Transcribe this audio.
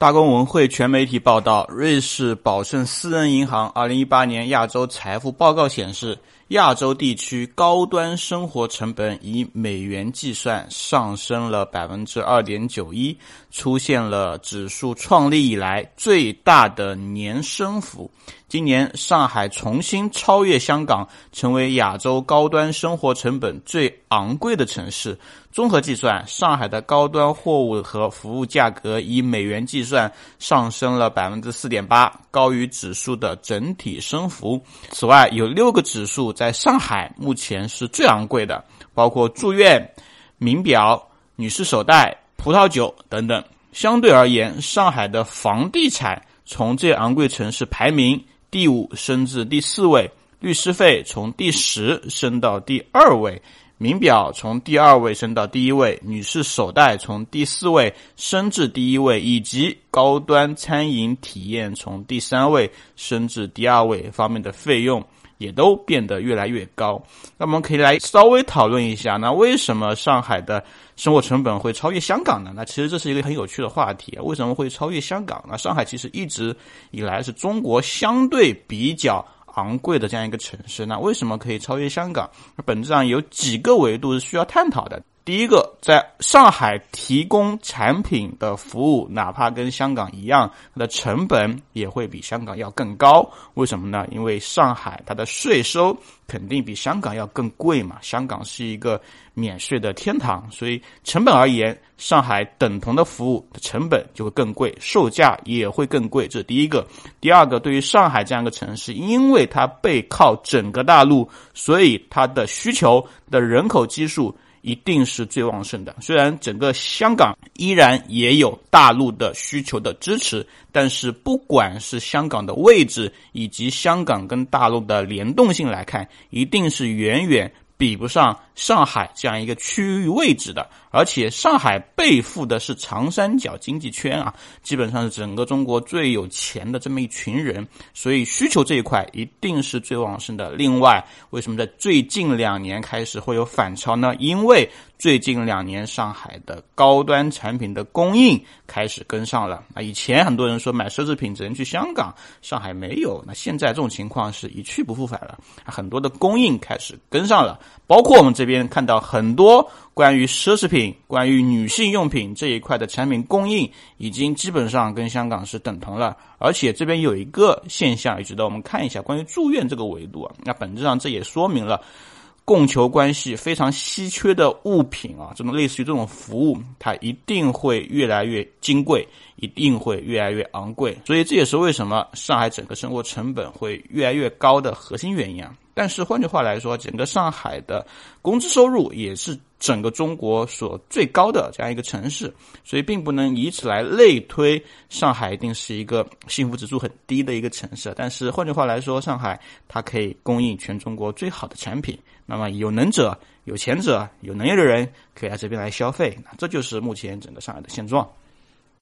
大公文汇全媒体报道，瑞士宝盛私人银行二零一八年亚洲财富报告显示，亚洲地区高端生活成本以美元计算上升了百分之二点九一，出现了指数创立以来最大的年升幅。今年，上海重新超越香港，成为亚洲高端生活成本最昂贵的城市。综合计算，上海的高端货物和服务价格以美元计算上升了百分之四点八，高于指数的整体升幅。此外，有六个指数在上海目前是最昂贵的，包括住院、名表、女士手袋、葡萄酒等等。相对而言，上海的房地产从最昂贵城市排名。第五升至第四位，律师费从第十升到第二位，名表从第二位升到第一位，女士手袋从第四位升至第一位，以及高端餐饮体验从第三位升至第二位方面的费用也都变得越来越高。那我们可以来稍微讨论一下，那为什么上海的？生活成本会超越香港呢？那其实这是一个很有趣的话题。为什么会超越香港？那上海其实一直以来是中国相对比较昂贵的这样一个城市。那为什么可以超越香港？本质上有几个维度是需要探讨的。第一个，在上海提供产品的服务，哪怕跟香港一样，它的成本也会比香港要更高。为什么呢？因为上海它的税收肯定比香港要更贵嘛。香港是一个免税的天堂，所以成本而言，上海等同的服务的成本就会更贵，售价也会更贵。这是第一个。第二个，对于上海这样一个城市，因为它背靠整个大陆，所以它的需求的人口基数。一定是最旺盛的。虽然整个香港依然也有大陆的需求的支持，但是不管是香港的位置以及香港跟大陆的联动性来看，一定是远远比不上上海这样一个区域位置的。而且上海背负的是长三角经济圈啊，基本上是整个中国最有钱的这么一群人，所以需求这一块一定是最旺盛的。另外，为什么在最近两年开始会有反超呢？因为最近两年上海的高端产品的供应开始跟上了啊。以前很多人说买奢侈品只能去香港，上海没有，那现在这种情况是一去不复返了，很多的供应开始跟上了，包括我们这边看到很多。关于奢侈品、关于女性用品这一块的产品供应，已经基本上跟香港是等同了。而且这边有一个现象，也值得我们看一下，关于住院这个维度啊，那本质上这也说明了供求关系非常稀缺的物品啊，这种类似于这种服务，它一定会越来越金贵，一定会越来越昂贵。所以这也是为什么上海整个生活成本会越来越高的核心原因啊。但是换句话来说，整个上海的工资收入也是。整个中国所最高的这样一个城市，所以并不能以此来类推上海一定是一个幸福指数很低的一个城市。但是换句话来说，上海它可以供应全中国最好的产品。那么有能者、有钱者、有能力的人可以来这边来消费，这就是目前整个上海的现状。